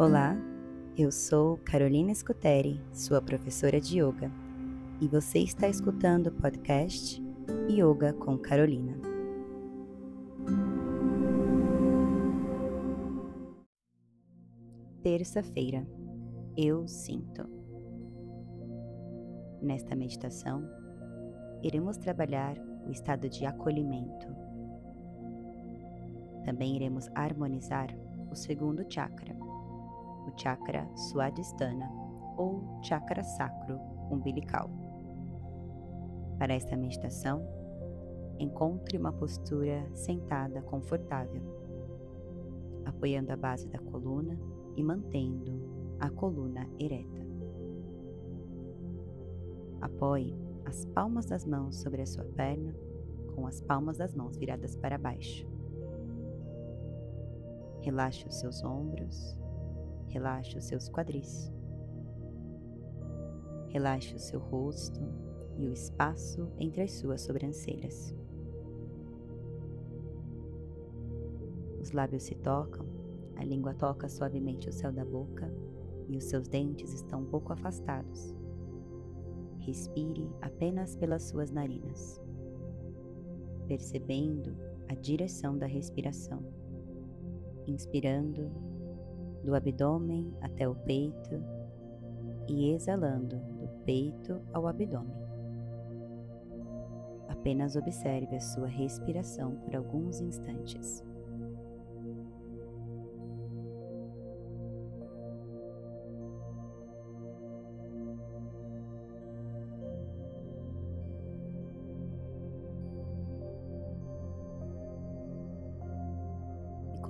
Olá, eu sou Carolina Scuteri, sua professora de yoga, e você está escutando o podcast Yoga com Carolina. Terça-feira, eu sinto. Nesta meditação, iremos trabalhar o estado de acolhimento. Também iremos harmonizar o segundo chakra, o chakra Swadhisthana ou chakra sacro umbilical. Para esta meditação, encontre uma postura sentada confortável, apoiando a base da coluna e mantendo a coluna ereta. Apoie as palmas das mãos sobre a sua perna, com as palmas das mãos viradas para baixo. Relaxe os seus ombros, relaxe os seus quadris. Relaxe o seu rosto e o espaço entre as suas sobrancelhas. Os lábios se tocam, a língua toca suavemente o céu da boca e os seus dentes estão um pouco afastados. Respire apenas pelas suas narinas, percebendo a direção da respiração, inspirando do abdômen até o peito e exalando do peito ao abdômen. Apenas observe a sua respiração por alguns instantes.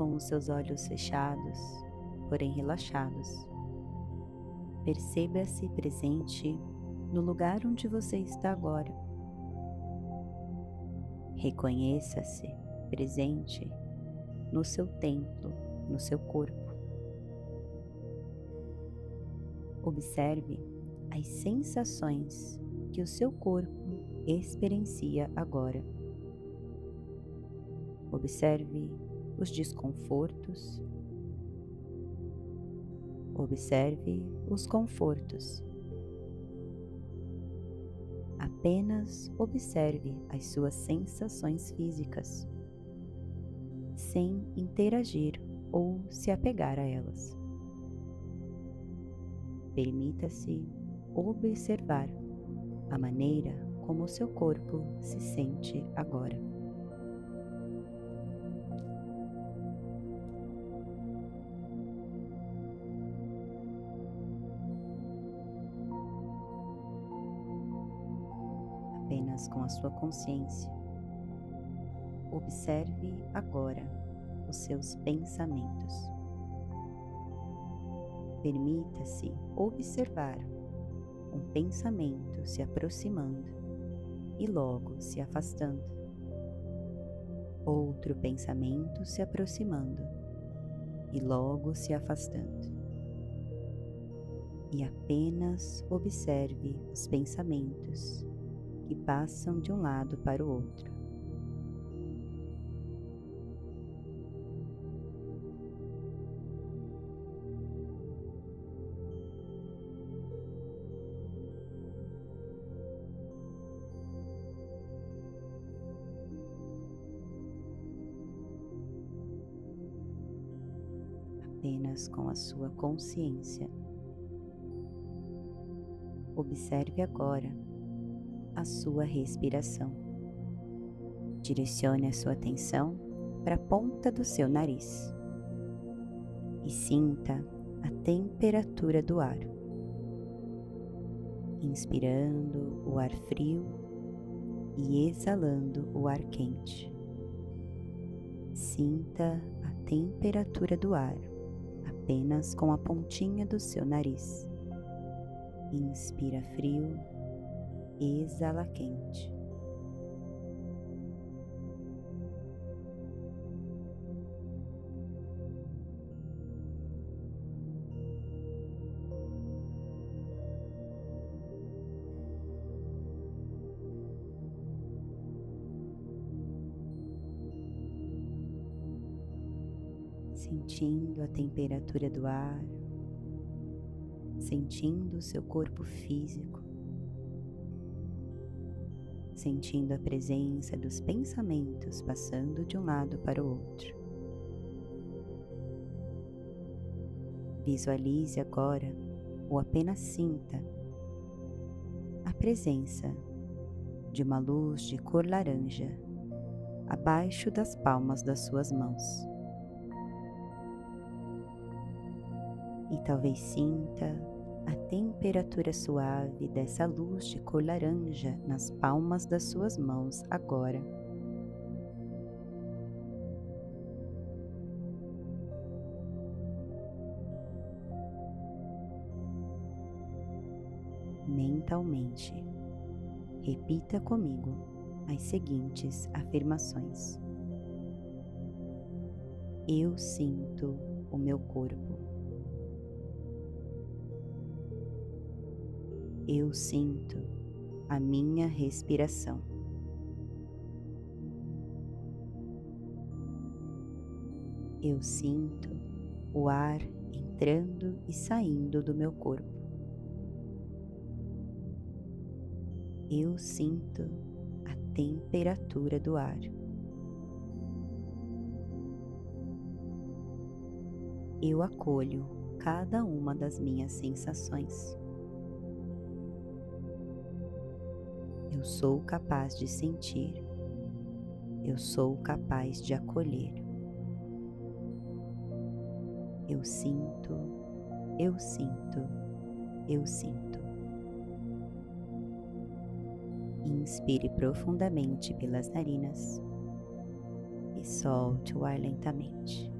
com os seus olhos fechados, porém relaxados. Perceba-se presente no lugar onde você está agora. Reconheça-se presente no seu templo, no seu corpo. Observe as sensações que o seu corpo experiencia agora. Observe os desconfortos. Observe os confortos. Apenas observe as suas sensações físicas, sem interagir ou se apegar a elas. Permita-se observar a maneira como o seu corpo se sente agora. Com a sua consciência. Observe agora os seus pensamentos. Permita-se observar um pensamento se aproximando e logo se afastando. Outro pensamento se aproximando e logo se afastando. E apenas observe os pensamentos que passam de um lado para o outro. apenas com a sua consciência. Observe agora a sua respiração. Direcione a sua atenção para a ponta do seu nariz e sinta a temperatura do ar. Inspirando o ar frio e exalando o ar quente. Sinta a temperatura do ar apenas com a pontinha do seu nariz. Inspira frio exala quente. Sentindo a temperatura do ar sentindo o seu corpo físico, sentindo a presença dos pensamentos passando de um lado para o outro. Visualize agora ou apenas sinta a presença de uma luz de cor laranja abaixo das palmas das suas mãos. E talvez sinta a temperatura suave dessa luz de cor laranja nas palmas das suas mãos agora. Mentalmente, repita comigo as seguintes afirmações. Eu sinto o meu corpo. Eu sinto a minha respiração. Eu sinto o ar entrando e saindo do meu corpo. Eu sinto a temperatura do ar. Eu acolho cada uma das minhas sensações. Eu sou capaz de sentir. Eu sou capaz de acolher. Eu sinto, eu sinto, eu sinto. Inspire profundamente pelas narinas e solte o ar lentamente.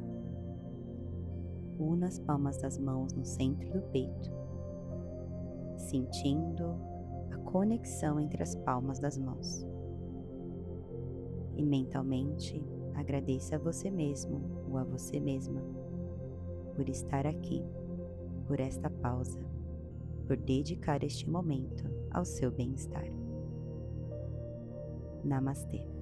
Una as palmas das mãos no centro do peito, sentindo conexão entre as palmas das mãos. E mentalmente agradeça a você mesmo ou a você mesma por estar aqui, por esta pausa, por dedicar este momento ao seu bem-estar. Namastê.